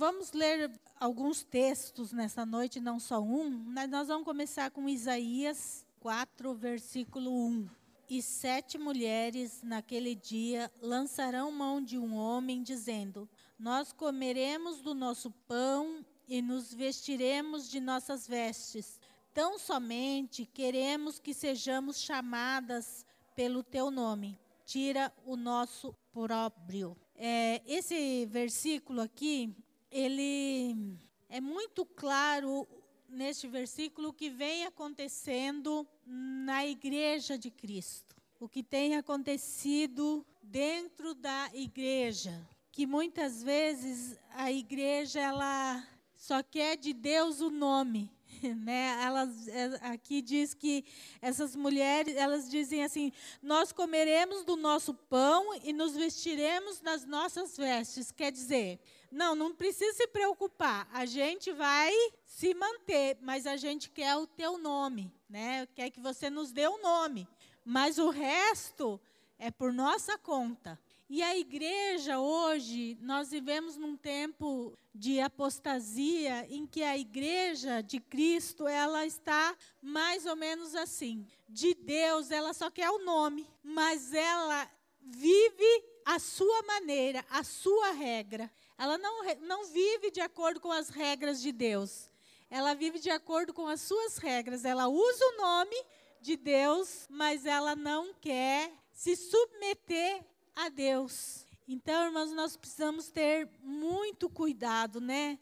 vamos ler alguns textos nessa noite, não só um, mas nós vamos começar com Isaías 4, versículo 1. E sete mulheres naquele dia lançarão mão de um homem, dizendo: Nós comeremos do nosso pão e nos vestiremos de nossas vestes. Tão somente queremos que sejamos chamadas pelo teu nome. Tira o nosso próprio. É, esse versículo aqui, ele é muito claro neste versículo o que vem acontecendo na igreja de Cristo. O que tem acontecido dentro da igreja, que muitas vezes a igreja ela só quer de Deus o nome, né? Elas é, aqui diz que essas mulheres, elas dizem assim: "Nós comeremos do nosso pão e nos vestiremos das nossas vestes". Quer dizer, não, não precisa se preocupar. A gente vai se manter, mas a gente quer o teu nome, né? Quer que você nos dê o um nome. Mas o resto é por nossa conta. E a igreja hoje, nós vivemos num tempo de apostasia em que a igreja de Cristo, ela está mais ou menos assim. De Deus, ela só quer o nome, mas ela vive a sua maneira, a sua regra. Ela não, não vive de acordo com as regras de Deus. Ela vive de acordo com as suas regras. Ela usa o nome de Deus, mas ela não quer se submeter a Deus. Então, irmãos, nós precisamos ter muito cuidado, né?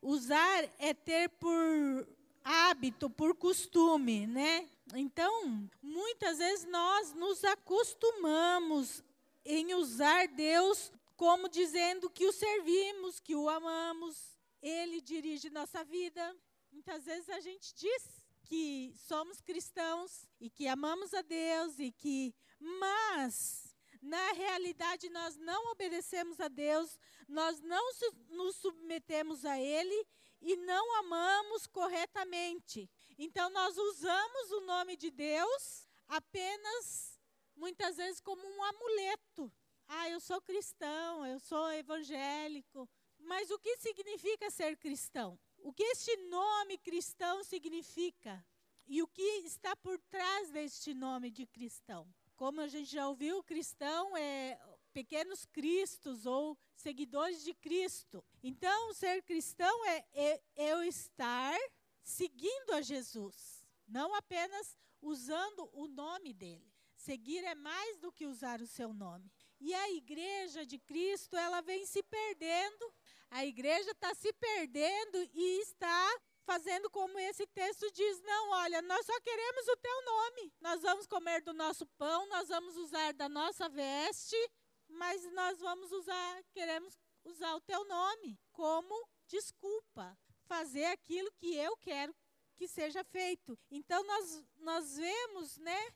Usar é ter por hábito, por costume, né? Então, muitas vezes nós nos acostumamos em usar Deus como dizendo que o servimos, que o amamos, ele dirige nossa vida. Muitas vezes a gente diz que somos cristãos e que amamos a Deus e que mas na realidade, nós não obedecemos a Deus, nós não nos submetemos a Ele e não amamos corretamente. Então, nós usamos o nome de Deus apenas, muitas vezes, como um amuleto. Ah, eu sou cristão, eu sou evangélico. Mas o que significa ser cristão? O que este nome cristão significa? E o que está por trás deste nome de cristão? Como a gente já ouviu, cristão é pequenos cristos ou seguidores de Cristo. Então, ser cristão é, é, é eu estar seguindo a Jesus, não apenas usando o nome dele. Seguir é mais do que usar o seu nome. E a igreja de Cristo, ela vem se perdendo. A igreja está se perdendo e está fazendo como esse texto diz: não, olha, nós só queremos o teu nome. Nós vamos comer do nosso pão, nós vamos usar da nossa veste, mas nós vamos usar, queremos usar o teu nome como desculpa, fazer aquilo que eu quero que seja feito. Então nós nós vemos, né,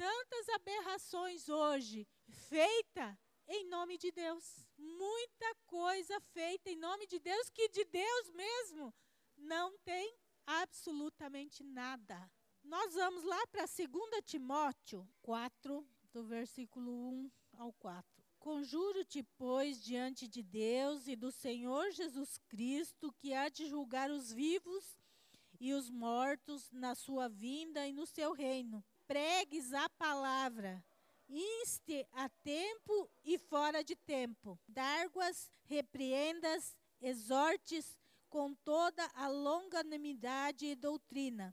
tantas aberrações hoje feita em nome de Deus. Muita coisa feita em nome de Deus que de Deus mesmo não tem absolutamente nada. Nós vamos lá para 2 Timóteo 4, do versículo 1 ao 4. Conjuro-te, pois, diante de Deus e do Senhor Jesus Cristo, que há de julgar os vivos e os mortos na sua vinda e no seu reino. Pregues a palavra, inste a tempo e fora de tempo. Darguas, repreendas, exortes com toda a longanimidade e doutrina,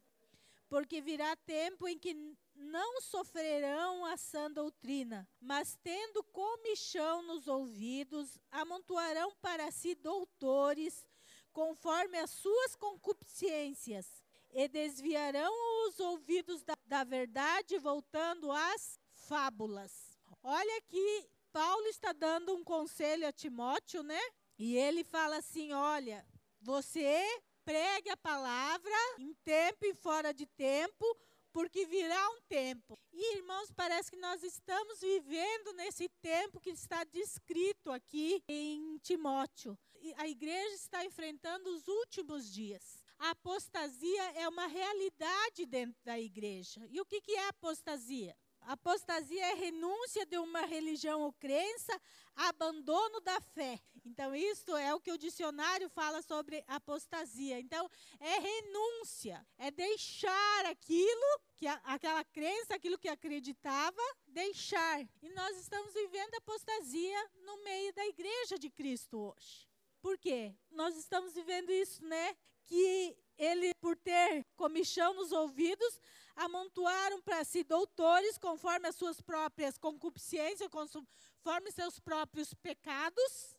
porque virá tempo em que não sofrerão a sã doutrina, mas tendo comichão nos ouvidos, amontoarão para si doutores, conforme as suas concupiscências, e desviarão os ouvidos da, da verdade, voltando às fábulas. Olha que Paulo está dando um conselho a Timóteo, né? E ele fala assim: olha, você pregue a palavra em tempo e fora de tempo, porque virá um tempo. E, irmãos, parece que nós estamos vivendo nesse tempo que está descrito aqui em Timóteo. A igreja está enfrentando os últimos dias. A apostasia é uma realidade dentro da igreja. E o que, que é apostasia? Apostasia é renúncia de uma religião ou crença, abandono da fé. Então, isso é o que o dicionário fala sobre apostasia. Então, é renúncia, é deixar aquilo, que aquela crença, aquilo que acreditava, deixar. E nós estamos vivendo apostasia no meio da igreja de Cristo hoje. Por quê? Nós estamos vivendo isso, né? Que ele, por ter comichão nos ouvidos, amontoaram para si doutores conforme as suas próprias concupiscências, conforme seus próprios pecados,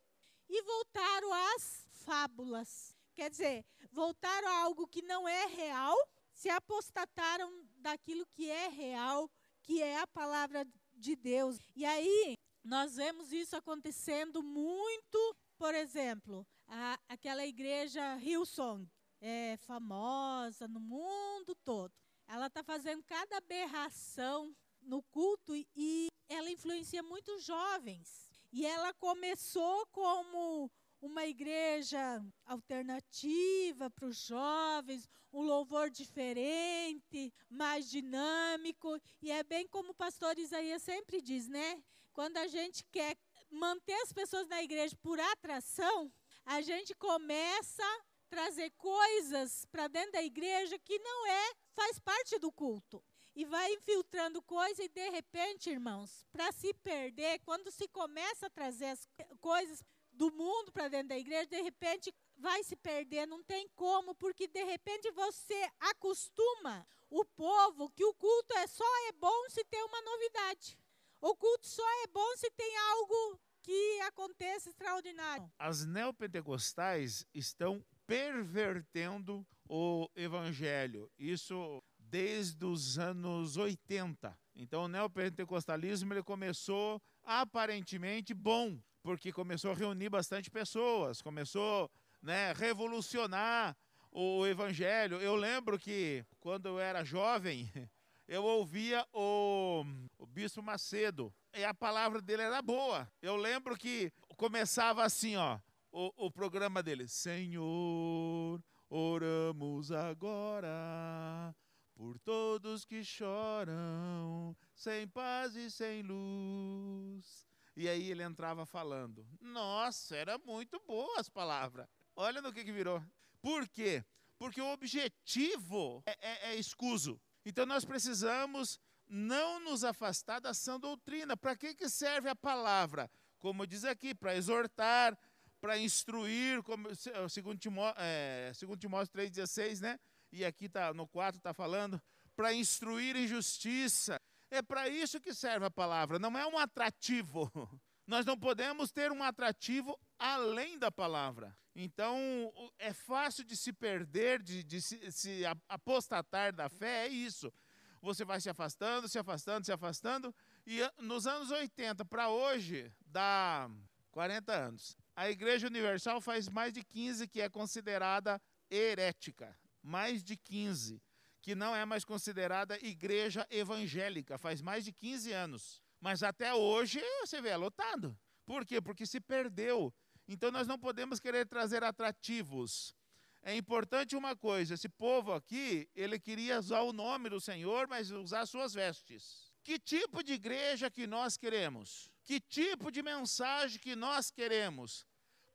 e voltaram às fábulas. Quer dizer, voltaram a algo que não é real, se apostataram daquilo que é real, que é a palavra de Deus. E aí, nós vemos isso acontecendo muito, por exemplo, a, aquela igreja Hillsong, é famosa no mundo todo. Ela está fazendo cada aberração no culto e ela influencia muitos jovens. E ela começou como uma igreja alternativa para os jovens, um louvor diferente, mais dinâmico. E é bem como o pastor Isaías sempre diz, né? Quando a gente quer manter as pessoas na igreja por atração, a gente começa trazer coisas para dentro da igreja que não é, faz parte do culto. E vai infiltrando coisa e de repente, irmãos, para se perder, quando se começa a trazer as coisas do mundo para dentro da igreja, de repente vai se perder, não tem como, porque de repente você acostuma o povo que o culto é só é bom se tem uma novidade. O culto só é bom se tem algo que aconteça extraordinário. As neopentecostais estão pervertendo o evangelho. Isso desde os anos 80. Então o neopentecostalismo ele começou aparentemente bom, porque começou a reunir bastante pessoas, começou né, revolucionar o evangelho. Eu lembro que quando eu era jovem, eu ouvia o, o Bispo Macedo e a palavra dele era boa. Eu lembro que começava assim, ó o, o programa dele. Senhor, oramos agora por todos que choram, sem paz e sem luz. E aí ele entrava falando. Nossa, era muito boa as palavras. Olha no que, que virou. Por quê? Porque o objetivo é, é, é escuso. Então nós precisamos não nos afastar da sã doutrina. Para que, que serve a palavra? Como diz aqui, para exortar, para instruir, como segundo Timóteo, é, segundo Timóteo 3,16, né? E aqui tá, no 4 está falando, para instruir em justiça. É para isso que serve a palavra, não é um atrativo. Nós não podemos ter um atrativo além da palavra. Então, é fácil de se perder, de, de se, se apostatar da fé, é isso. Você vai se afastando, se afastando, se afastando. E nos anos 80 para hoje, dá 40 anos. A Igreja Universal faz mais de 15 que é considerada herética. Mais de 15. Que não é mais considerada igreja evangélica. Faz mais de 15 anos. Mas até hoje, você vê, é lotado. Por quê? Porque se perdeu. Então nós não podemos querer trazer atrativos. É importante uma coisa: esse povo aqui, ele queria usar o nome do Senhor, mas usar suas vestes. Que tipo de igreja que nós queremos? Que tipo de mensagem que nós queremos?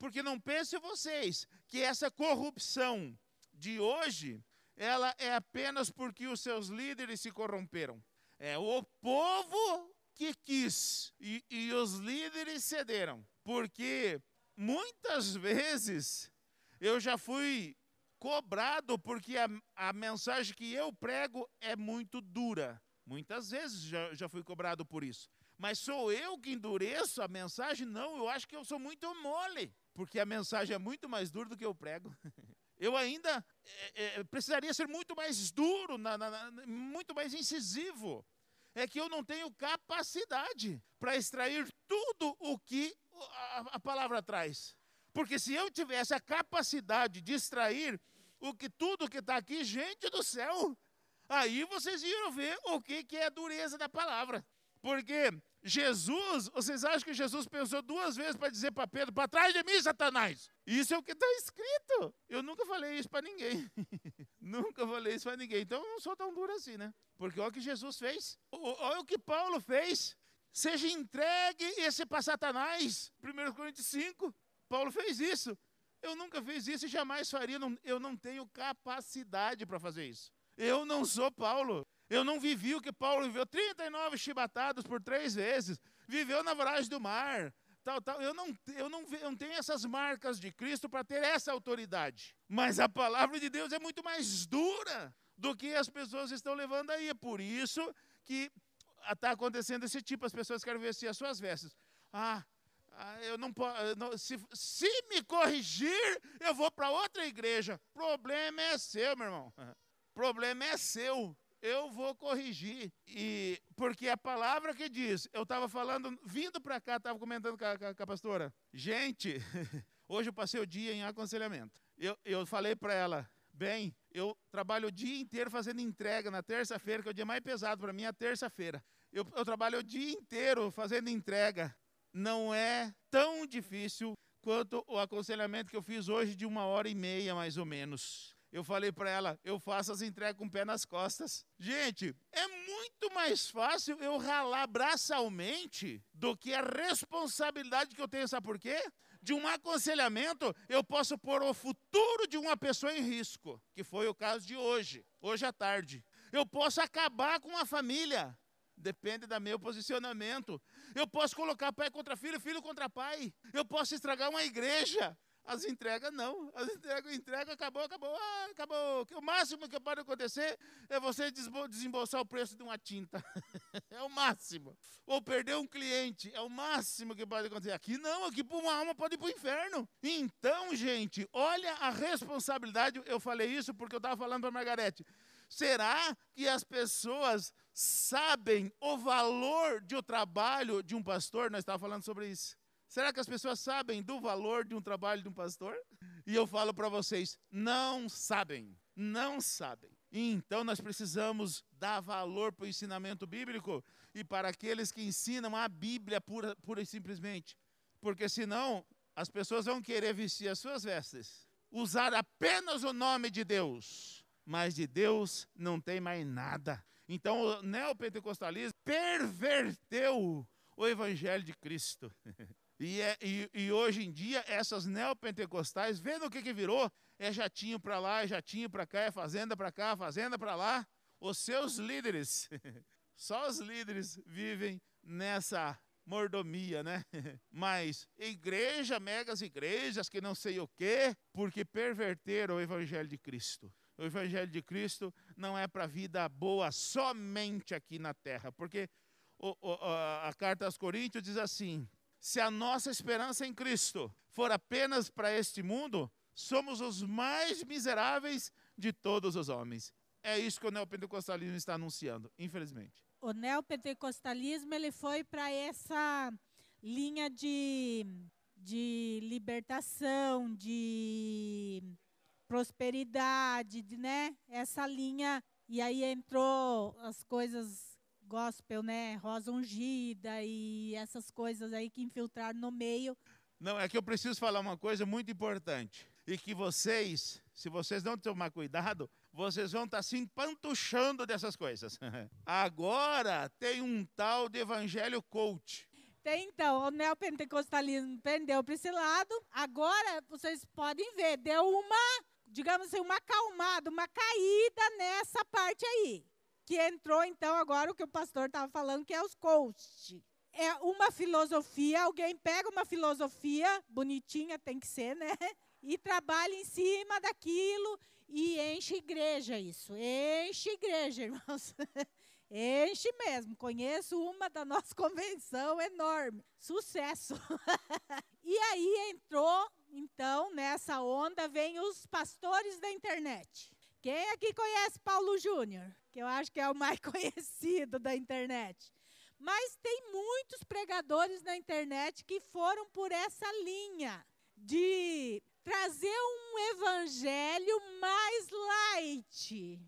Porque não pensem vocês que essa corrupção de hoje, ela é apenas porque os seus líderes se corromperam. É o povo que quis e, e os líderes cederam. Porque muitas vezes eu já fui cobrado porque a, a mensagem que eu prego é muito dura. Muitas vezes já, já fui cobrado por isso. Mas sou eu que endureço a mensagem? Não, eu acho que eu sou muito mole porque a mensagem é muito mais dura do que eu prego. Eu ainda é, é, precisaria ser muito mais duro, na, na, na, muito mais incisivo. É que eu não tenho capacidade para extrair tudo o que a, a palavra traz. Porque se eu tivesse a capacidade de extrair o que tudo que está aqui, gente do céu, aí vocês iam ver o que, que é a dureza da palavra. Porque Jesus, vocês acham que Jesus pensou duas vezes para dizer para Pedro: para trás de mim, Satanás? Isso é o que está escrito. Eu nunca falei isso para ninguém. Nunca falei isso para ninguém. Então eu não sou tão duro assim, né? Porque olha o que Jesus fez. Olha o que Paulo fez. Seja entregue esse para Satanás. 1 Coríntios 5. Paulo fez isso. Eu nunca fiz isso e jamais faria. Eu não tenho capacidade para fazer isso. Eu não sou Paulo. Eu não vivi o que Paulo viveu. 39 chibatados por três vezes. Viveu na voragem do mar. Tal, tal. Eu, não, eu, não, eu não tenho essas marcas de Cristo para ter essa autoridade. Mas a palavra de Deus é muito mais dura do que as pessoas estão levando aí. É por isso que está acontecendo esse tipo. As pessoas querem vestir as suas vestes. Ah, ah eu não posso. Se, se me corrigir, eu vou para outra igreja. Problema é seu, meu irmão. Problema é seu. Eu vou corrigir. E porque a palavra que diz, eu estava falando, vindo para cá, estava comentando com a, com a pastora. Gente, hoje eu passei o dia em aconselhamento. Eu, eu falei para ela, bem, eu trabalho o dia inteiro fazendo entrega na terça-feira, que é o dia mais pesado para mim, é a terça-feira. Eu, eu trabalho o dia inteiro fazendo entrega. Não é tão difícil quanto o aconselhamento que eu fiz hoje de uma hora e meia, mais ou menos. Eu falei para ela, eu faço as entregas com o pé nas costas. Gente, é muito mais fácil eu ralar braçalmente do que a responsabilidade que eu tenho, sabe por quê? De um aconselhamento, eu posso pôr o futuro de uma pessoa em risco, que foi o caso de hoje, hoje à tarde. Eu posso acabar com a família, depende do meu posicionamento. Eu posso colocar pai contra filho, filho contra pai. Eu posso estragar uma igreja. As entregas não. As entregas, entrega, acabou, acabou, ah, acabou. O máximo que pode acontecer é você desembolsar o preço de uma tinta. é o máximo. Ou perder um cliente. É o máximo que pode acontecer. Aqui não, aqui uma alma pode ir para o inferno. Então, gente, olha a responsabilidade. Eu falei isso porque eu estava falando para a Margarete. Será que as pessoas sabem o valor de o trabalho de um pastor? Nós estávamos falando sobre isso. Será que as pessoas sabem do valor de um trabalho de um pastor? E eu falo para vocês, não sabem, não sabem. Então nós precisamos dar valor para o ensinamento bíblico e para aqueles que ensinam a Bíblia pura, pura e simplesmente. Porque senão as pessoas vão querer vestir as suas vestes, usar apenas o nome de Deus, mas de Deus não tem mais nada. Então o neopentecostalismo perverteu o evangelho de Cristo. E, é, e, e, hoje em dia, essas neopentecostais, vendo o que, que virou, é jatinho para lá, é jatinho para cá, é fazenda para cá, fazenda para lá. Os seus líderes, só os líderes vivem nessa mordomia, né? Mas igreja, megas igrejas, que não sei o quê, porque perverteram o evangelho de Cristo. O evangelho de Cristo não é para vida boa somente aqui na terra, porque a carta aos Coríntios diz assim: se a nossa esperança em Cristo for apenas para este mundo, somos os mais miseráveis de todos os homens. É isso que o neopentecostalismo está anunciando, infelizmente. O neopentecostalismo ele foi para essa linha de, de libertação, de prosperidade, de, né? Essa linha. E aí entrou as coisas gospel, né? Rosa ungida e essas coisas aí que infiltraram no meio. Não, é que eu preciso falar uma coisa muito importante. E que vocês, se vocês não tomar cuidado, vocês vão estar tá se empantuchando dessas coisas. Agora tem um tal de evangelho coach. Tem então, o neopentecostalismo pendeu para esse lado. Agora vocês podem ver, deu uma, digamos assim, uma acalmada, uma caída nessa parte aí que entrou então agora o que o pastor estava falando, que é os coach. É uma filosofia, alguém pega uma filosofia, bonitinha tem que ser, né? E trabalha em cima daquilo e enche igreja isso. Enche igreja, irmãos. Enche mesmo. Conheço uma da nossa convenção enorme. Sucesso. e aí entrou, então, nessa onda, vem os pastores da internet. Quem aqui conhece Paulo Júnior? Que eu acho que é o mais conhecido da internet. Mas tem muitos pregadores na internet que foram por essa linha de trazer um evangelho mais light,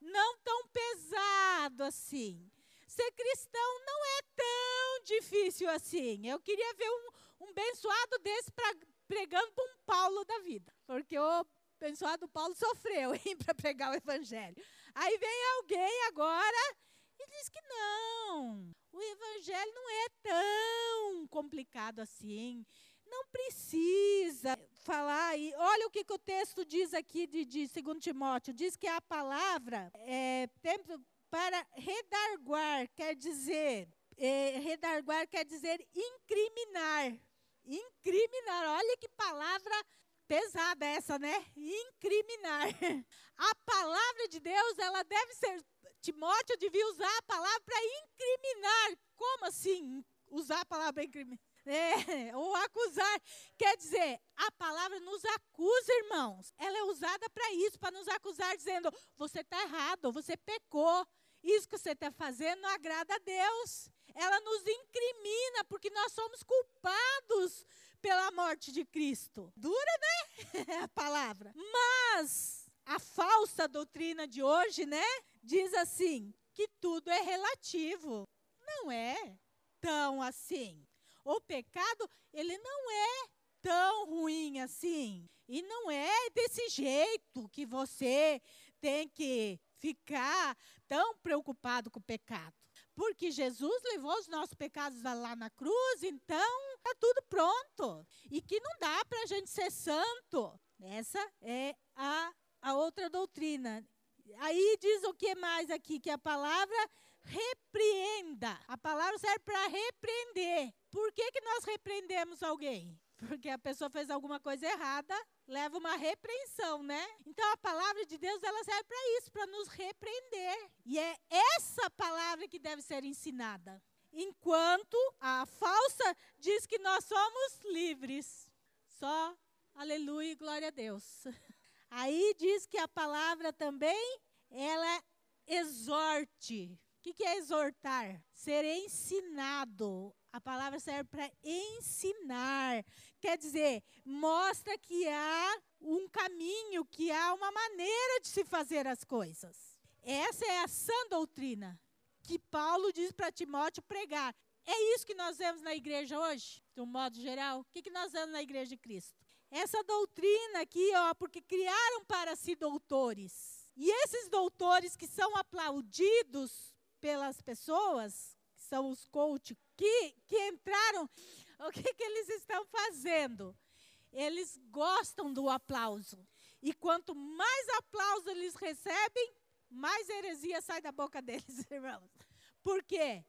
não tão pesado assim. Ser cristão não é tão difícil assim. Eu queria ver um, um bençoado desse pra, pregando para um Paulo da vida, porque o abençoado Paulo sofreu para pregar o evangelho. Aí vem alguém agora e diz que não, o evangelho não é tão complicado assim. Não precisa falar. E olha o que, que o texto diz aqui de, de 2 Timóteo: diz que a palavra é tempo para redarguar, quer dizer, é, redarguar quer dizer incriminar. Incriminar, olha que palavra pesada essa, né? Incriminar. A palavra de Deus, ela deve ser. Timóteo devia usar a palavra para incriminar. Como assim usar a palavra para incriminar? É, ou acusar. Quer dizer, a palavra nos acusa, irmãos. Ela é usada para isso, para nos acusar, dizendo: você está errado, você pecou. Isso que você está fazendo não agrada a Deus. Ela nos incrimina, porque nós somos culpados pela morte de Cristo. Dura, né? a palavra. Mas a falsa doutrina de hoje, né? Diz assim: que tudo é relativo. Não é tão assim. O pecado, ele não é tão ruim assim. E não é desse jeito que você tem que ficar tão preocupado com o pecado. Porque Jesus levou os nossos pecados lá na cruz, então está tudo pronto. E que não dá para a gente ser santo. Essa é a, a outra doutrina. Aí diz o que mais aqui? Que a palavra repreenda. A palavra serve para repreender. Por que, que nós repreendemos alguém? Porque a pessoa fez alguma coisa errada, leva uma repreensão, né? Então a palavra de Deus ela serve para isso, para nos repreender. E é essa palavra que deve ser ensinada. Enquanto a falsa diz que nós somos livres. Só aleluia e glória a Deus. Aí diz que a palavra também ela exorte. O que, que é exortar? Ser ensinado. A palavra serve para ensinar. Quer dizer, mostra que há um caminho, que há uma maneira de se fazer as coisas. Essa é a sã doutrina que Paulo diz para Timóteo pregar. É isso que nós vemos na igreja hoje, de um modo geral. O que, que nós vemos na igreja de Cristo? Essa doutrina aqui, ó, porque criaram para si doutores. E esses doutores que são aplaudidos pelas pessoas, que são os coach, que, que entraram o que, que eles estão fazendo? Eles gostam do aplauso. E quanto mais aplauso eles recebem, mais heresia sai da boca deles, irmãos. Por quê?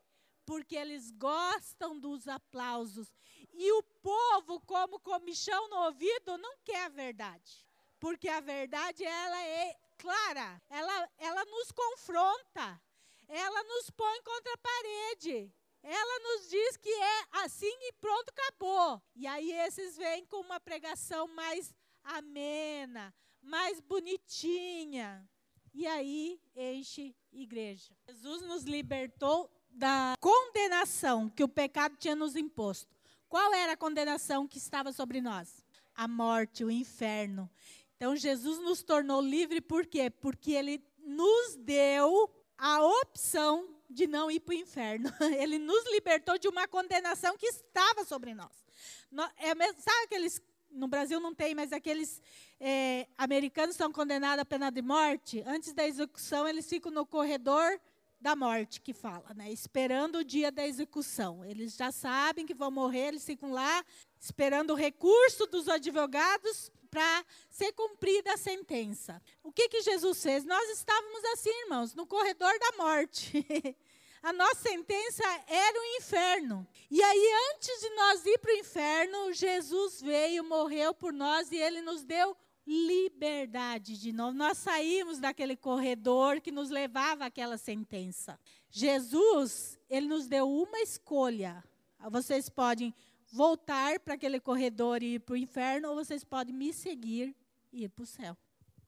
Porque eles gostam dos aplausos. E o povo, como comichão no ouvido, não quer a verdade. Porque a verdade, ela é clara. Ela, ela nos confronta. Ela nos põe contra a parede ela nos diz que é assim e pronto, acabou. E aí esses vêm com uma pregação mais amena, mais bonitinha. E aí enche igreja. Jesus nos libertou da condenação que o pecado tinha nos imposto. Qual era a condenação que estava sobre nós? A morte, o inferno. Então Jesus nos tornou livre por quê? Porque ele nos deu a opção de não ir para o inferno. Ele nos libertou de uma condenação que estava sobre nós. É, sabe aqueles. No Brasil não tem, mas aqueles é, americanos são condenados à pena de morte. Antes da execução, eles ficam no corredor da morte, que fala, né? esperando o dia da execução. Eles já sabem que vão morrer, eles ficam lá esperando o recurso dos advogados para ser cumprida a sentença. O que, que Jesus fez? Nós estávamos assim, irmãos, no corredor da morte. a nossa sentença era o inferno. E aí, antes de nós ir para o inferno, Jesus veio, morreu por nós e ele nos deu liberdade de novo. Nós saímos daquele corredor que nos levava àquela sentença. Jesus, ele nos deu uma escolha. Vocês podem voltar para aquele corredor e ir para o inferno, ou vocês podem me seguir e ir para o céu.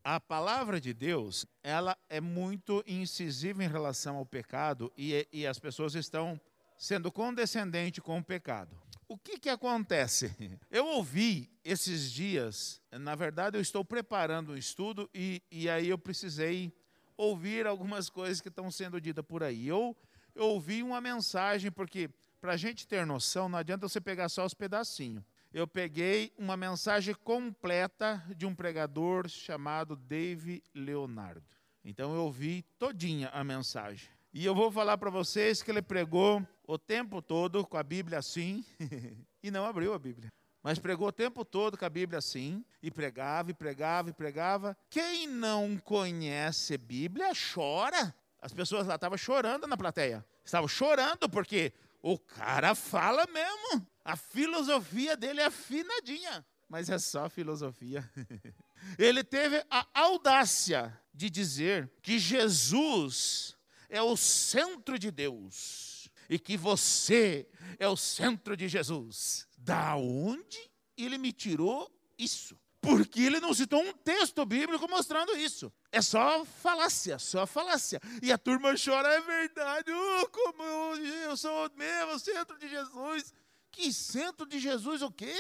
A palavra de Deus, ela é muito incisiva em relação ao pecado e, e as pessoas estão sendo condescendentes com o pecado. O que, que acontece? Eu ouvi esses dias, na verdade, eu estou preparando um estudo e, e aí eu precisei ouvir algumas coisas que estão sendo ditas por aí. Eu, eu ouvi uma mensagem, porque para a gente ter noção, não adianta você pegar só os pedacinhos. eu peguei uma mensagem completa de um pregador chamado Dave Leonardo. Então eu ouvi todinha a mensagem. E eu vou falar para vocês que ele pregou o tempo todo com a Bíblia assim, e não abriu a Bíblia. Mas pregou o tempo todo com a Bíblia assim, e pregava, e pregava, e pregava. Quem não conhece Bíblia chora. As pessoas lá estavam chorando na plateia. Estavam chorando porque o cara fala mesmo. A filosofia dele é afinadinha, mas é só filosofia. Ele teve a audácia de dizer que Jesus é o centro de Deus e que você é o centro de Jesus. Da onde ele me tirou isso? Porque ele não citou um texto bíblico mostrando isso. É só falácia, só falácia. E a turma chora, é verdade. Oh, como eu, eu sou mesmo centro de Jesus. Que centro de Jesus o quê?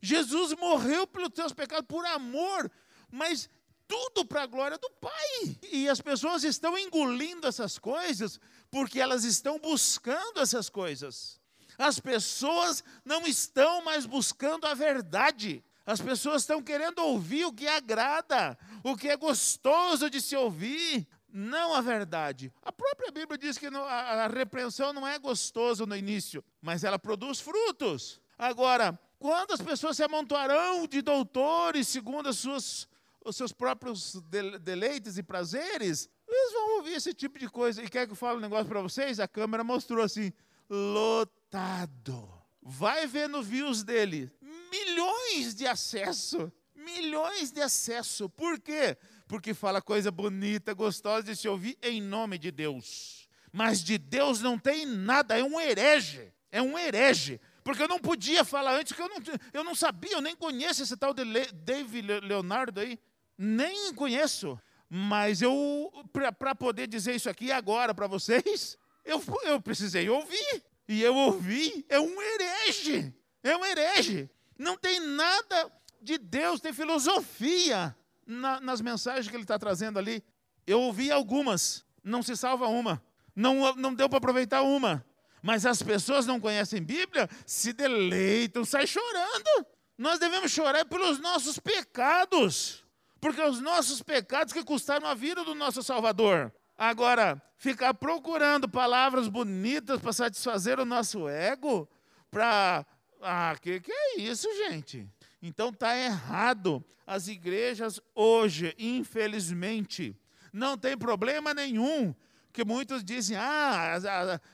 Jesus morreu pelos teus pecados por amor, mas tudo para a glória do Pai. E as pessoas estão engolindo essas coisas porque elas estão buscando essas coisas. As pessoas não estão mais buscando a verdade. As pessoas estão querendo ouvir o que agrada, o que é gostoso de se ouvir, não a verdade. A própria Bíblia diz que a repreensão não é gostosa no início, mas ela produz frutos. Agora, quando as pessoas se amontoarão de doutores segundo as suas, os seus próprios deleites e prazeres, eles vão ouvir esse tipo de coisa. E quer que eu fale um negócio para vocês? A câmera mostrou assim, lotado. Vai ver no views dele, milhões de acesso, milhões de acesso. Por quê? porque fala coisa bonita, gostosa de se ouvir em nome de Deus. Mas de Deus não tem nada, é um herege. É um herege. Porque eu não podia falar antes, que eu não, eu não sabia, eu nem conheço esse tal de Le, David Leonardo aí. Nem conheço. Mas eu, para poder dizer isso aqui agora para vocês, eu, eu precisei ouvir. E eu ouvi, é um herege. É um herege. Não tem nada de Deus, tem filosofia na, nas mensagens que ele está trazendo ali. Eu ouvi algumas, não se salva uma, não, não deu para aproveitar uma. Mas as pessoas não conhecem Bíblia, se deleitam, saem chorando. Nós devemos chorar pelos nossos pecados, porque os nossos pecados que custaram a vida do nosso Salvador. Agora, ficar procurando palavras bonitas para satisfazer o nosso ego, para. Ah, que, que é isso, gente? Então está errado. As igrejas hoje, infelizmente, não tem problema nenhum. Que muitos dizem, ah,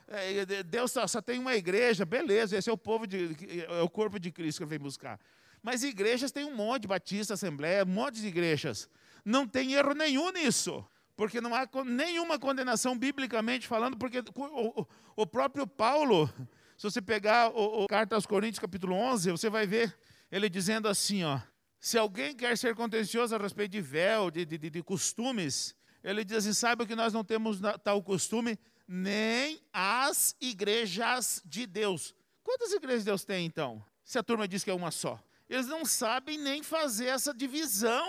é, Deus só, tem uma igreja, beleza, esse é o povo de, é o corpo de Cristo que vem buscar. Mas igrejas tem um monte, Batista, Assembleia, um monte de igrejas. Não tem erro nenhum nisso porque não há nenhuma condenação biblicamente falando, porque o, próprio Paulo, se você pegar o, o Carta aos Coríntios, capítulo 11, você vai ver ele dizendo assim, ó, se alguém quer ser contencioso a respeito de véu, de, de, de costumes, ele diz assim, saiba que nós não temos tal costume, nem as igrejas de Deus. Quantas igrejas Deus tem, então? Se a turma diz que é uma só. Eles não sabem nem fazer essa divisão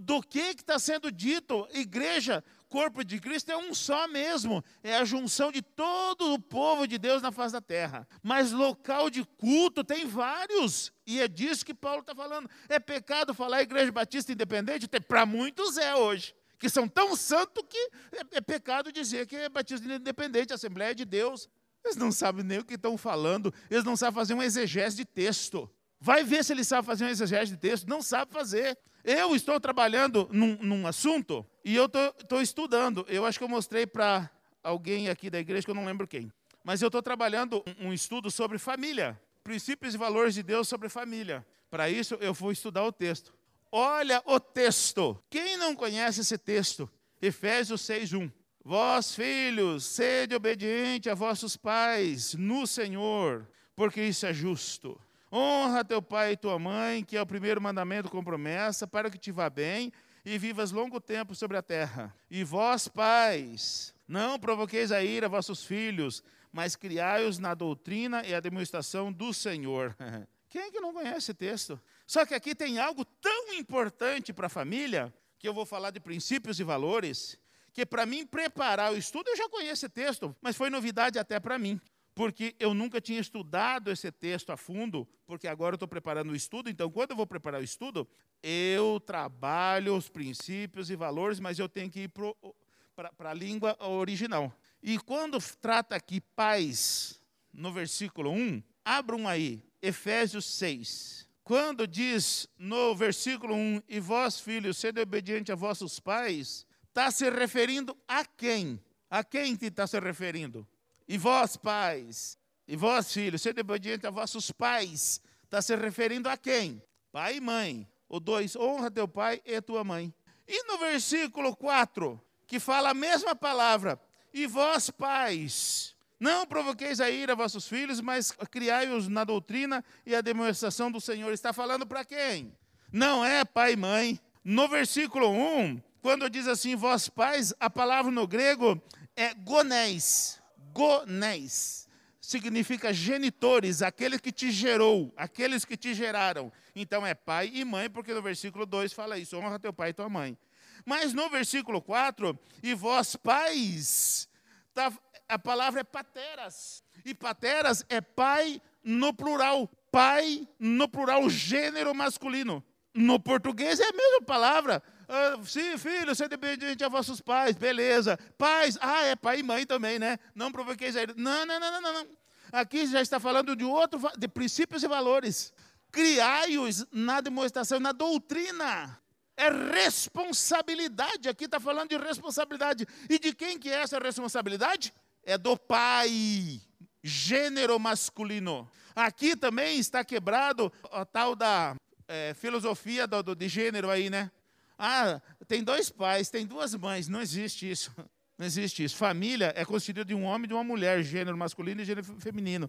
do que está sendo dito. Igreja, corpo de Cristo é um só mesmo. É a junção de todo o povo de Deus na face da terra. Mas local de culto tem vários. E é disso que Paulo está falando. É pecado falar Igreja Batista Independente? Para muitos é hoje. Que são tão santos que é, é pecado dizer que é Batista Independente, Assembleia de Deus. Eles não sabem nem o que estão falando. Eles não sabem fazer um exegese de texto. Vai ver se ele sabe fazer um exegese de texto. Não sabe fazer. Eu estou trabalhando num, num assunto e eu estou estudando. Eu acho que eu mostrei para alguém aqui da igreja, que eu não lembro quem. Mas eu estou trabalhando um, um estudo sobre família. Princípios e valores de Deus sobre família. Para isso, eu vou estudar o texto. Olha o texto. Quem não conhece esse texto? Efésios 6:1. Vós, filhos, sede obediente a vossos pais no Senhor, porque isso é justo. Honra teu pai e tua mãe, que é o primeiro mandamento com promessa, para que te vá bem e vivas longo tempo sobre a terra. E vós, pais, não provoqueis a ira vossos filhos, mas criai-os na doutrina e a demonstração do Senhor. Quem é que não conhece esse texto? Só que aqui tem algo tão importante para a família, que eu vou falar de princípios e valores, que para mim preparar o estudo, eu já conheço esse texto, mas foi novidade até para mim. Porque eu nunca tinha estudado esse texto a fundo, porque agora eu estou preparando o estudo, então quando eu vou preparar o estudo, eu trabalho os princípios e valores, mas eu tenho que ir para a língua original. E quando trata aqui paz, no versículo 1, abram aí, Efésios 6. Quando diz no versículo 1, e vós, filhos, sede obediente a vossos pais, está se referindo a quem? A quem está se referindo? E vós, pais, e vós, filhos, sede obediente a vossos pais, está se referindo a quem? Pai e mãe. O 2, honra teu pai e tua mãe. E no versículo 4, que fala a mesma palavra, e vós, pais, não provoqueis a ira a vossos filhos, mas criai-os na doutrina e a demonstração do Senhor. Está falando para quem? Não é pai e mãe. No versículo 1, quando diz assim, vós pais, a palavra no grego é gonés. Gonés significa genitores, aquele que te gerou, aqueles que te geraram. Então é pai e mãe, porque no versículo 2 fala isso: honra teu pai e tua mãe. Mas no versículo 4, e vós pais, tá, a palavra é pateras. E pateras é pai no plural. Pai no plural, gênero masculino. No português é a mesma palavra. Ah, sim, filho, você é dependente a vossos pais, beleza. Pais, ah, é pai e mãe também, né? Não provoqueis a Não, não, não, não, não. Aqui já está falando de outro, de princípios e valores. Criai-os na demonstração, na doutrina. É responsabilidade. Aqui está falando de responsabilidade. E de quem que é essa responsabilidade? É do pai. Gênero masculino. Aqui também está quebrado a tal da é, filosofia do, do, de gênero aí, né? Ah, tem dois pais, tem duas mães. Não existe isso. Não existe isso. Família é constituída de um homem e de uma mulher, gênero masculino e gênero feminino.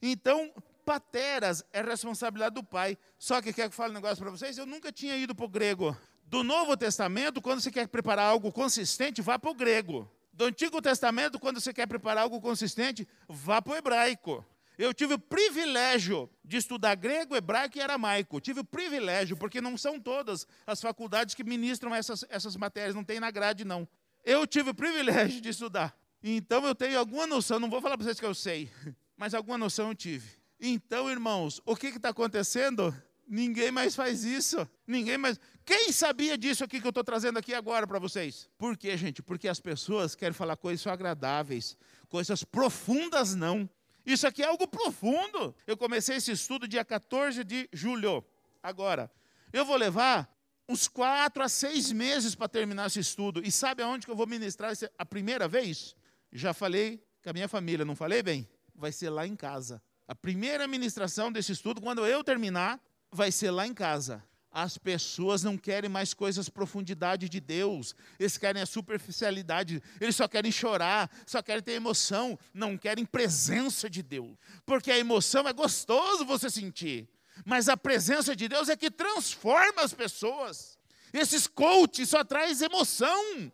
Então, pateras é responsabilidade do pai. Só que quer que eu fale um negócio para vocês? Eu nunca tinha ido para o grego. Do Novo Testamento, quando você quer preparar algo consistente, vá para o grego. Do Antigo Testamento, quando você quer preparar algo consistente, vá para o hebraico. Eu tive o privilégio de estudar grego, hebraico e aramaico. Tive o privilégio, porque não são todas as faculdades que ministram essas, essas matérias, não tem na grade, não. Eu tive o privilégio de estudar. Então eu tenho alguma noção, não vou falar para vocês que eu sei, mas alguma noção eu tive. Então, irmãos, o que está acontecendo? Ninguém mais faz isso. Ninguém mais. Quem sabia disso aqui que eu estou trazendo aqui agora para vocês? Por quê, gente? Porque as pessoas querem falar coisas agradáveis, coisas profundas não. Isso aqui é algo profundo. Eu comecei esse estudo dia 14 de julho. Agora, eu vou levar uns quatro a seis meses para terminar esse estudo. E sabe aonde que eu vou ministrar a primeira vez? Já falei com a minha família, não falei bem? Vai ser lá em casa. A primeira ministração desse estudo, quando eu terminar, vai ser lá em casa. As pessoas não querem mais coisas profundidade de Deus, eles querem a superficialidade, eles só querem chorar, só querem ter emoção, não querem presença de Deus. Porque a emoção é gostoso você sentir, mas a presença de Deus é que transforma as pessoas. Esses coaches só traz emoção,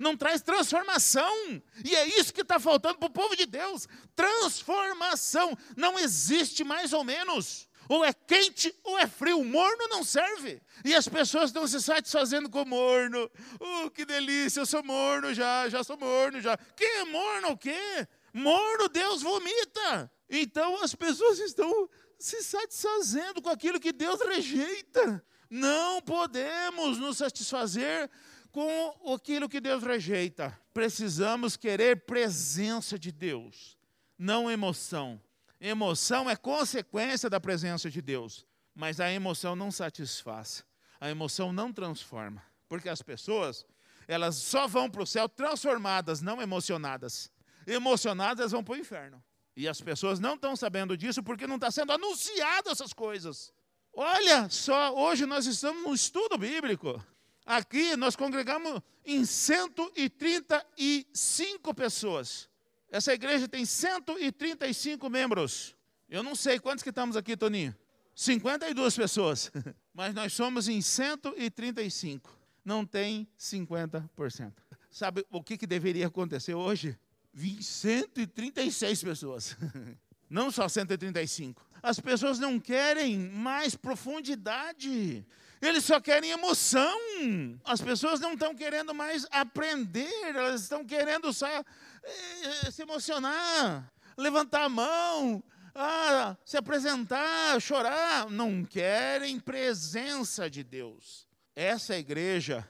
não traz transformação. E é isso que está faltando para o povo de Deus: transformação. Não existe mais ou menos. Ou é quente ou é frio. Morno não serve. E as pessoas estão se satisfazendo com morno. Oh, que delícia, eu sou morno já, já sou morno já. Que é morno o quê? Morno Deus vomita. Então as pessoas estão se satisfazendo com aquilo que Deus rejeita. Não podemos nos satisfazer com aquilo que Deus rejeita. Precisamos querer presença de Deus, não emoção. Emoção é consequência da presença de Deus, mas a emoção não satisfaz. A emoção não transforma, porque as pessoas, elas só vão para o céu transformadas, não emocionadas. Emocionadas vão para o inferno. E as pessoas não estão sabendo disso porque não está sendo anunciado essas coisas. Olha só, hoje nós estamos no estudo bíblico. Aqui nós congregamos em 135 pessoas. Essa igreja tem 135 membros. Eu não sei quantos que estamos aqui, Toninho. 52 pessoas. Mas nós somos em 135. Não tem 50%. Sabe o que, que deveria acontecer hoje? 136 pessoas. Não só 135. As pessoas não querem mais profundidade. Eles só querem emoção. As pessoas não estão querendo mais aprender, elas estão querendo só é, se emocionar. levantar a mão, ah, se apresentar, chorar. Não querem presença de Deus. Essa igreja,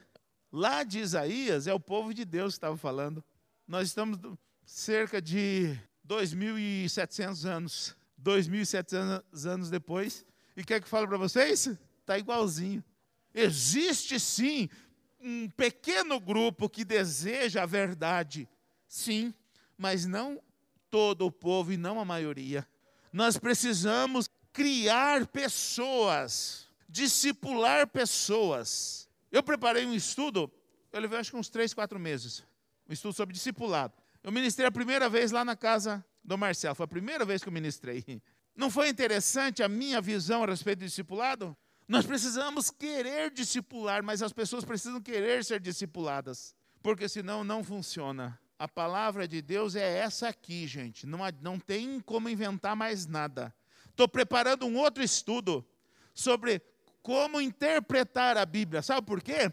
lá de Isaías, é o povo de Deus que estava falando. Nós estamos cerca de 2.700 anos. 2.700 anos depois. E quer que fale para vocês? Está igualzinho. Existe sim um pequeno grupo que deseja a verdade, sim, mas não todo o povo e não a maioria. Nós precisamos criar pessoas, discipular pessoas. Eu preparei um estudo, eu levei acho que uns três, quatro meses, um estudo sobre discipulado. Eu ministrei a primeira vez lá na casa do Marcelo, foi a primeira vez que eu ministrei. Não foi interessante a minha visão a respeito do discipulado? Nós precisamos querer discipular, mas as pessoas precisam querer ser discipuladas, porque senão não funciona. A palavra de Deus é essa aqui, gente. Não, não tem como inventar mais nada. Estou preparando um outro estudo sobre como interpretar a Bíblia. Sabe por quê?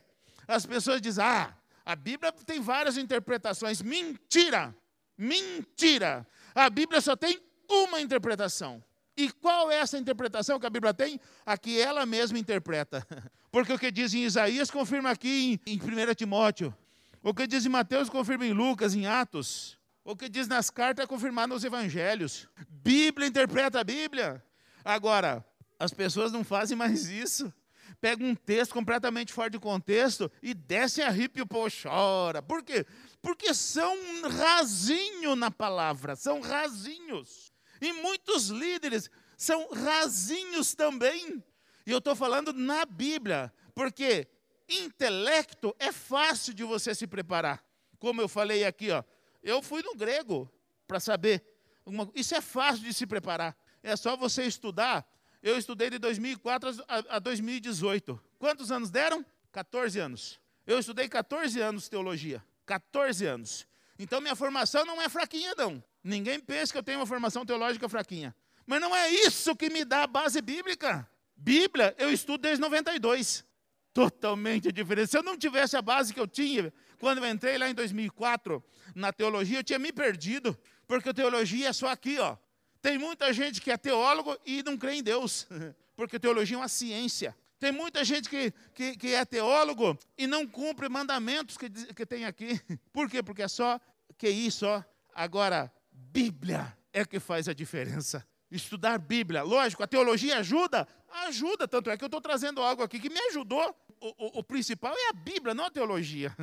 As pessoas dizem, ah, a Bíblia tem várias interpretações. Mentira! Mentira! A Bíblia só tem uma interpretação. E qual é essa interpretação que a Bíblia tem? A que ela mesma interpreta. Porque o que diz em Isaías confirma aqui em, em 1 Timóteo. O que diz em Mateus confirma em Lucas, em Atos. O que diz nas cartas é confirmado nos evangelhos. Bíblia interpreta a Bíblia. Agora, as pessoas não fazem mais isso. Pega um texto completamente fora de contexto e desce o povo chora. Por quê? Porque são rasinho na palavra, são rasinhos. E muitos líderes são rasinhos também. E eu estou falando na Bíblia, porque intelecto é fácil de você se preparar. Como eu falei aqui, ó, eu fui no grego para saber. Uma, isso é fácil de se preparar. É só você estudar. Eu estudei de 2004 a, a 2018. Quantos anos deram? 14 anos. Eu estudei 14 anos teologia. 14 anos. Então minha formação não é fraquinha, não. Ninguém pensa que eu tenho uma formação teológica fraquinha. Mas não é isso que me dá a base bíblica. Bíblia eu estudo desde 92 totalmente diferente. Se eu não tivesse a base que eu tinha quando eu entrei lá em 2004 na teologia, eu tinha me perdido, porque teologia é só aqui, ó. Tem muita gente que é teólogo e não crê em Deus, porque teologia é uma ciência. Tem muita gente que, que, que é teólogo e não cumpre mandamentos que, que tem aqui. Por quê? Porque é só QI só. Agora, Bíblia é que faz a diferença. Estudar Bíblia, lógico, a teologia ajuda, ajuda, tanto é que eu estou trazendo algo aqui que me ajudou o, o, o, principal é a Bíblia, não a teologia.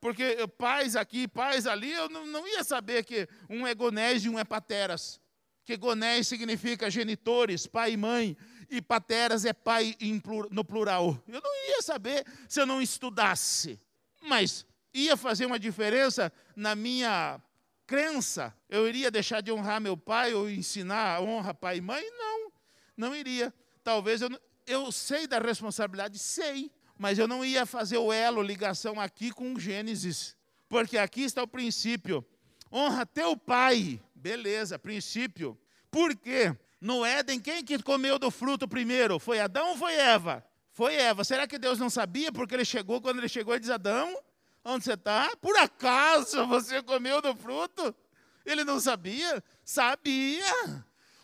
Porque pais aqui, pais ali, eu não, não ia saber que um é gonés e um é pateras. Que gonés significa genitores, pai e mãe, e pateras é pai no plural. Eu não ia saber se eu não estudasse. Mas ia fazer uma diferença na minha crença? Eu iria deixar de honrar meu pai ou ensinar honra pai e mãe? Não, não iria. Talvez eu, eu sei da responsabilidade, sei mas eu não ia fazer o elo, ligação aqui com Gênesis, porque aqui está o princípio. Honra teu pai, beleza, princípio. Por quê? No Éden, quem que comeu do fruto primeiro? Foi Adão ou foi Eva? Foi Eva. Será que Deus não sabia? Porque ele chegou, quando ele chegou, ele diz: Adão, onde você está? Por acaso você comeu do fruto? Ele não sabia? Sabia.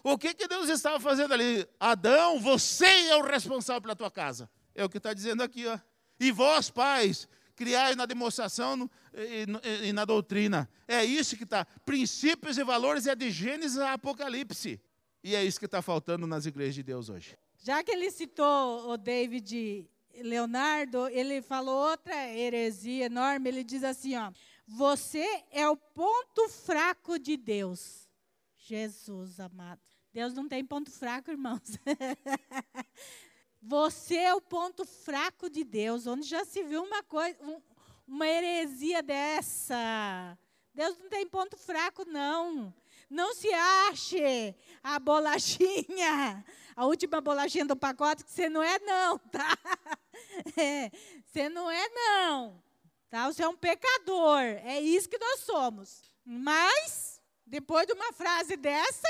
O que, que Deus estava fazendo ali? Adão, você é o responsável pela tua casa. É o que está dizendo aqui, ó. E vós, pais, criai na demonstração e, e, e na doutrina. É isso que está. Princípios e valores é de Gênesis a Apocalipse. E é isso que está faltando nas igrejas de Deus hoje. Já que ele citou o David Leonardo, ele falou outra heresia enorme. Ele diz assim: ó, você é o ponto fraco de Deus. Jesus amado. Deus não tem ponto fraco, irmãos. Você é o ponto fraco de Deus, onde já se viu uma coisa, um, uma heresia dessa. Deus não tem ponto fraco, não. Não se ache a bolachinha, a última bolachinha do pacote, que você não é, não, tá? É, você não é, não. Tá? Você é um pecador. É isso que nós somos. Mas, depois de uma frase dessa,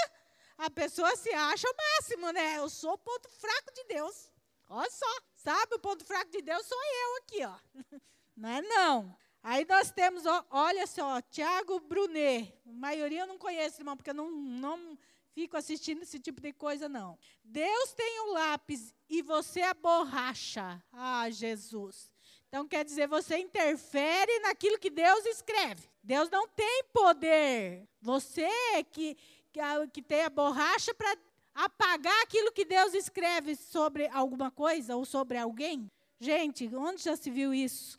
a pessoa se acha o máximo, né? Eu sou o ponto fraco de Deus. Olha só, sabe? O ponto fraco de Deus sou eu aqui, ó. Não é não. Aí nós temos, olha só, Tiago Brunet. A maioria eu não conheço, irmão, porque eu não, não fico assistindo esse tipo de coisa, não. Deus tem o lápis e você a borracha. Ah, Jesus. Então quer dizer, você interfere naquilo que Deus escreve. Deus não tem poder. Você que, que, que tem a borracha para apagar aquilo que Deus escreve sobre alguma coisa ou sobre alguém. Gente, onde já se viu isso?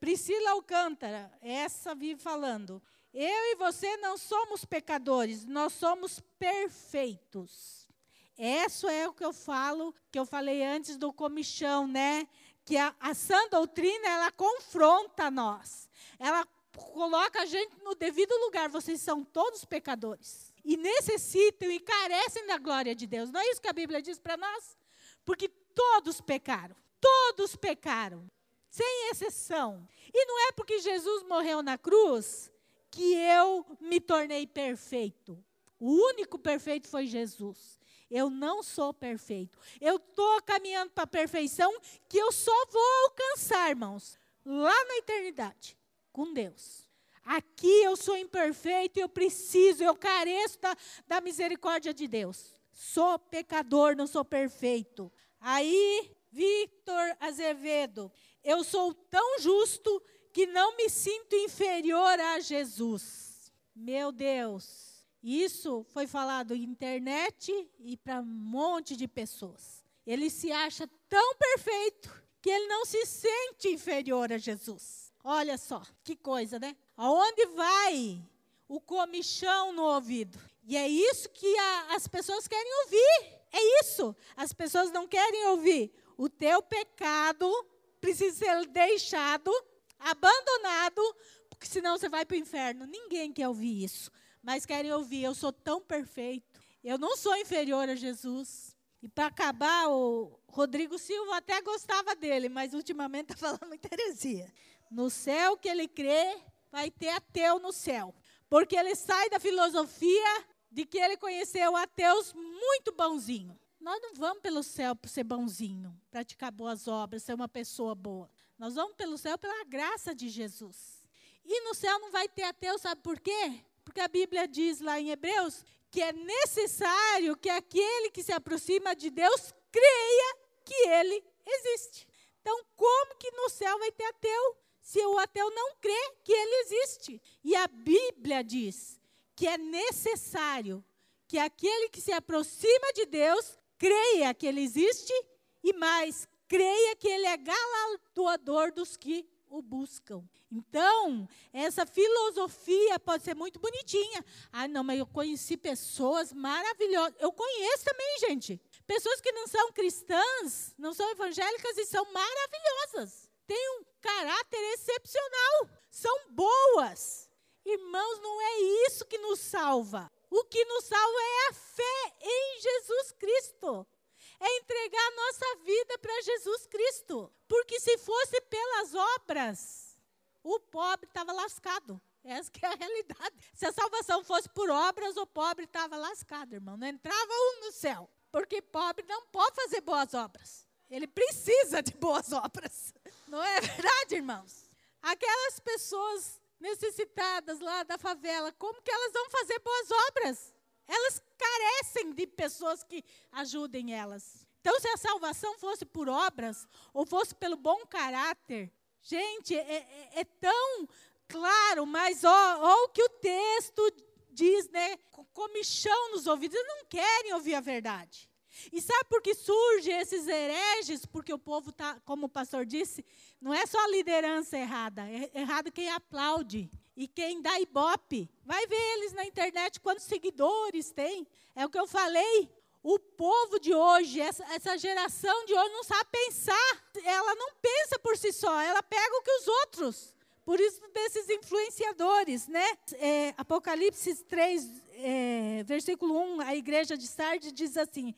Priscila Alcântara, essa vive falando. Eu e você não somos pecadores, nós somos perfeitos. Isso é o que eu falo, que eu falei antes do comichão, né? Que a, a sã doutrina, ela confronta nós. Ela coloca a gente no devido lugar. Vocês são todos pecadores. E necessitam e carecem da glória de Deus. Não é isso que a Bíblia diz para nós? Porque todos pecaram. Todos pecaram. Sem exceção. E não é porque Jesus morreu na cruz que eu me tornei perfeito. O único perfeito foi Jesus. Eu não sou perfeito. Eu estou caminhando para a perfeição que eu só vou alcançar, irmãos, lá na eternidade, com Deus. Aqui eu sou imperfeito, eu preciso, eu careço da, da misericórdia de Deus. Sou pecador, não sou perfeito. Aí, Victor Azevedo, eu sou tão justo que não me sinto inferior a Jesus. Meu Deus, isso foi falado em internet e para um monte de pessoas. Ele se acha tão perfeito que ele não se sente inferior a Jesus. Olha só, que coisa, né? Aonde vai o comichão no ouvido? E é isso que a, as pessoas querem ouvir. É isso. As pessoas não querem ouvir. O teu pecado precisa ser deixado abandonado, porque senão você vai para o inferno. Ninguém quer ouvir isso, mas querem ouvir: eu sou tão perfeito, eu não sou inferior a Jesus. E para acabar, o Rodrigo Silva até gostava dele, mas ultimamente está falando muita heresia. No céu que ele crê, vai ter ateu no céu. Porque ele sai da filosofia de que ele conheceu ateus muito bonzinho. Nós não vamos pelo céu para ser bonzinho, praticar boas obras, ser uma pessoa boa. Nós vamos pelo céu pela graça de Jesus. E no céu não vai ter ateu, sabe por quê? Porque a Bíblia diz lá em Hebreus que é necessário que aquele que se aproxima de Deus creia que ele existe. Então, como que no céu vai ter ateu se o ateu não crê que ele existe? E a Bíblia diz que é necessário que aquele que se aproxima de Deus creia que ele existe e mais creia que ele é galardoador dos que o buscam. Então, essa filosofia pode ser muito bonitinha. Ah, não, mas eu conheci pessoas maravilhosas. Eu conheço também, gente. Pessoas que não são cristãs, não são evangélicas e são maravilhosas. Têm um caráter excepcional. São boas. Irmãos, não é isso que nos salva. O que nos salva é a fé em Jesus Cristo é entregar a nossa vida para Jesus Cristo. Porque se fosse pelas obras, o pobre estava lascado. Essa é a realidade. Se a salvação fosse por obras, o pobre estava lascado, irmão. Não entrava um no céu. Porque pobre não pode fazer boas obras. Ele precisa de boas obras. Não é verdade, irmãos? Aquelas pessoas necessitadas lá da favela, como que elas vão fazer boas obras? Elas carecem de pessoas que ajudem elas. Então, se a salvação fosse por obras, ou fosse pelo bom caráter, gente, é, é, é tão claro, mas ó, o que o texto diz, né? Comichão nos ouvidos, eles não querem ouvir a verdade. E sabe por que surgem esses hereges? Porque o povo está, como o pastor disse, não é só a liderança errada, é errado quem aplaude. E quem dá ibope, vai ver eles na internet quantos seguidores tem. É o que eu falei. O povo de hoje, essa, essa geração de hoje não sabe pensar. Ela não pensa por si só, ela pega o que os outros. Por isso, desses influenciadores, né? É, Apocalipse 3, é, versículo 1, a igreja de Sardes diz assim: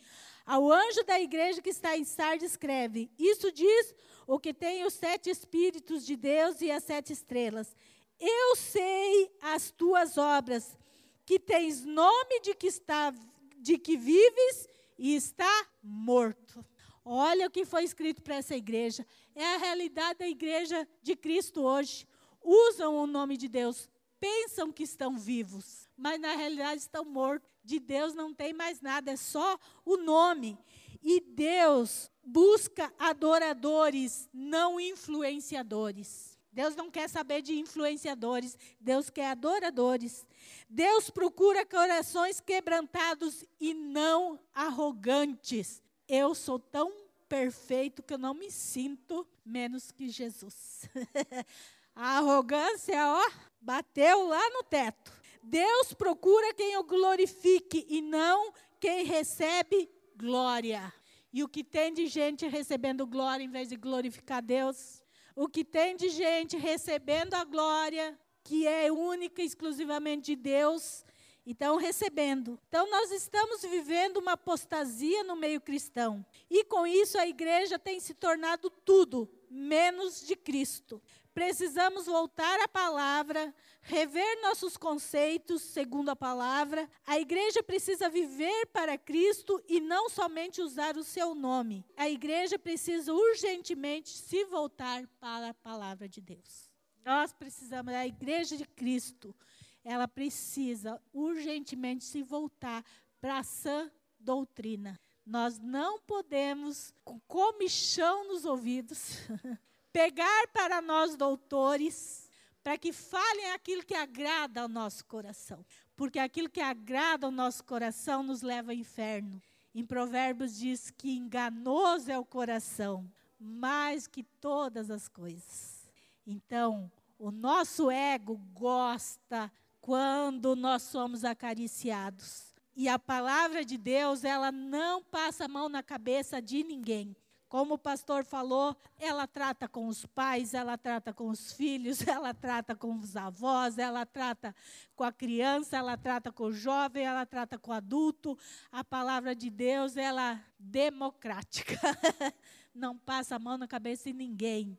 Ao anjo da igreja que está em Sardes escreve: Isso diz o que tem os sete espíritos de Deus e as sete estrelas. Eu sei as tuas obras, que tens nome de que está de que vives e está morto. Olha o que foi escrito para essa igreja. É a realidade da igreja de Cristo hoje. usam o nome de Deus, pensam que estão vivos, mas na realidade estão mortos. De Deus não tem mais nada, é só o nome. E Deus busca adoradores, não influenciadores. Deus não quer saber de influenciadores, Deus quer adoradores. Deus procura corações quebrantados e não arrogantes. Eu sou tão perfeito que eu não me sinto menos que Jesus. A arrogância, ó, bateu lá no teto. Deus procura quem o glorifique e não quem recebe glória. E o que tem de gente recebendo glória em vez de glorificar Deus? O que tem de gente recebendo a glória, que é única e exclusivamente de Deus, então recebendo. Então nós estamos vivendo uma apostasia no meio cristão. E com isso a igreja tem se tornado tudo menos de Cristo. Precisamos voltar à palavra, rever nossos conceitos segundo a palavra. A igreja precisa viver para Cristo e não somente usar o seu nome. A igreja precisa urgentemente se voltar para a palavra de Deus. Nós precisamos, a igreja de Cristo, ela precisa urgentemente se voltar para a sã doutrina. Nós não podemos, com comichão nos ouvidos, pegar para nós doutores, para que falem aquilo que agrada ao nosso coração. Porque aquilo que agrada ao nosso coração nos leva ao inferno. Em Provérbios diz que enganoso é o coração, mais que todas as coisas. Então, o nosso ego gosta quando nós somos acariciados. E a palavra de Deus, ela não passa a mão na cabeça de ninguém. Como o pastor falou, ela trata com os pais, ela trata com os filhos, ela trata com os avós, ela trata com a criança, ela trata com o jovem, ela trata com o adulto. A palavra de Deus, ela é democrática. Não passa a mão na cabeça de ninguém.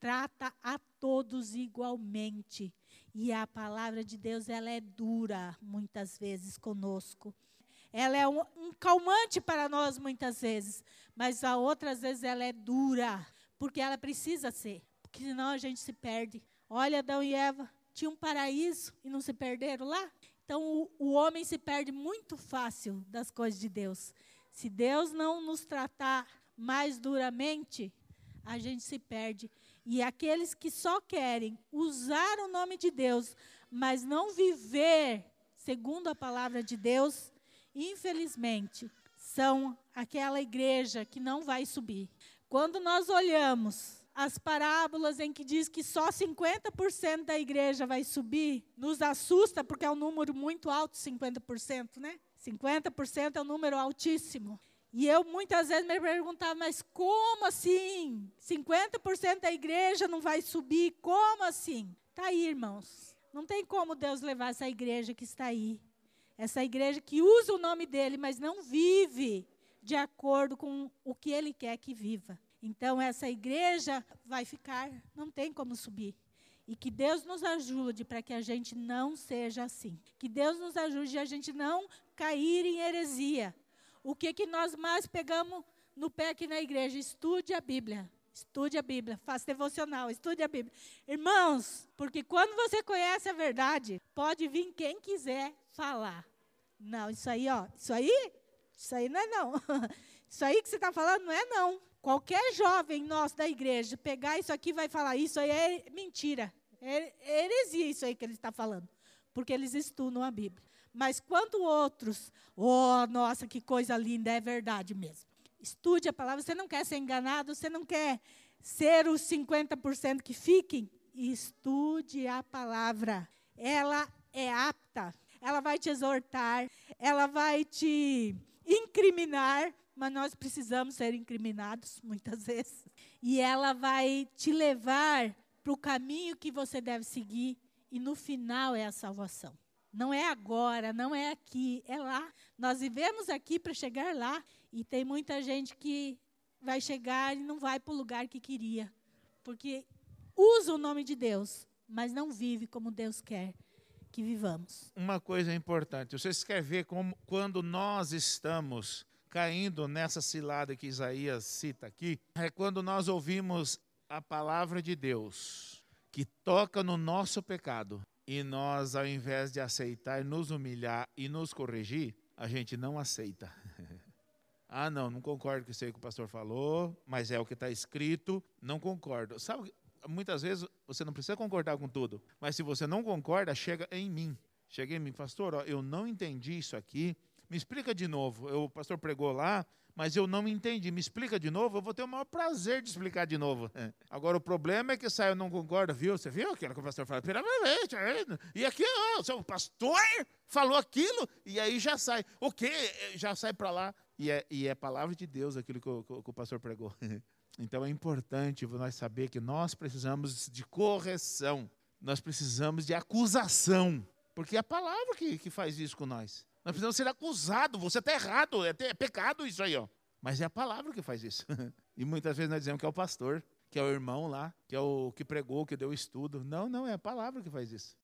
Trata a todos igualmente. E a palavra de Deus, ela é dura muitas vezes conosco. Ela é um, um calmante para nós muitas vezes, mas a outras vezes ela é dura, porque ela precisa ser, porque senão a gente se perde. Olha, Adão e Eva tinham um paraíso e não se perderam lá. Então o, o homem se perde muito fácil das coisas de Deus. Se Deus não nos tratar mais duramente, a gente se perde. E aqueles que só querem usar o nome de Deus, mas não viver segundo a palavra de Deus, infelizmente, são aquela igreja que não vai subir. Quando nós olhamos as parábolas em que diz que só 50% da igreja vai subir, nos assusta porque é um número muito alto, 50%, né? 50% é um número altíssimo. E eu muitas vezes me perguntava, mas como assim? 50% da igreja não vai subir? Como assim? Está aí, irmãos. Não tem como Deus levar essa igreja que está aí essa igreja que usa o nome dele, mas não vive de acordo com o que ele quer que viva. Então, essa igreja vai ficar, não tem como subir. E que Deus nos ajude para que a gente não seja assim. Que Deus nos ajude a gente não cair em heresia. O que, que nós mais pegamos no pé aqui na igreja? Estude a Bíblia. Estude a Bíblia, faça devocional, estude a Bíblia. Irmãos, porque quando você conhece a verdade, pode vir quem quiser falar. Não, isso aí, ó, isso aí, isso aí não é não. Isso aí que você está falando não é não. Qualquer jovem nosso da igreja pegar isso aqui vai falar, isso aí é mentira. É, heresia isso aí que ele está falando. Porque eles estudam a Bíblia. Mas quando outros, oh, nossa, que coisa linda, é verdade mesmo. Estude a palavra, você não quer ser enganado, você não quer ser os 50% que fiquem, estude a palavra. Ela é apta ela vai te exortar, ela vai te incriminar, mas nós precisamos ser incriminados muitas vezes. E ela vai te levar para o caminho que você deve seguir, e no final é a salvação. Não é agora, não é aqui, é lá. Nós vivemos aqui para chegar lá, e tem muita gente que vai chegar e não vai para o lugar que queria, porque usa o nome de Deus, mas não vive como Deus quer que vivamos. Uma coisa importante, vocês querem ver como quando nós estamos caindo nessa cilada que Isaías cita aqui, é quando nós ouvimos a palavra de Deus que toca no nosso pecado e nós, ao invés de aceitar, nos humilhar e nos corrigir, a gente não aceita. ah, não, não concordo com isso aí que o pastor falou, mas é o que está escrito, não concordo. Sabe, muitas vezes você não precisa concordar com tudo, mas se você não concorda, chega em mim. Chega em mim, pastor, ó, eu não entendi isso aqui, me explica de novo. Eu, o pastor pregou lá, mas eu não entendi. Me explica de novo, eu vou ter o maior prazer de explicar de novo. Agora, o problema é que sai, eu não concordo, viu? Você viu aquilo que o pastor falou? E aqui, ó, o seu pastor falou aquilo, e aí já sai. O quê? Já sai para lá. E é, e é palavra de Deus aquilo que o, que o pastor pregou. Então é importante nós saber que nós precisamos de correção, nós precisamos de acusação, porque é a palavra que, que faz isso com nós. Nós precisamos ser acusados, você está errado, é, é pecado isso aí, ó. Mas é a palavra que faz isso. e muitas vezes nós dizemos que é o pastor, que é o irmão lá, que é o que pregou, que deu estudo. Não, não, é a palavra que faz isso.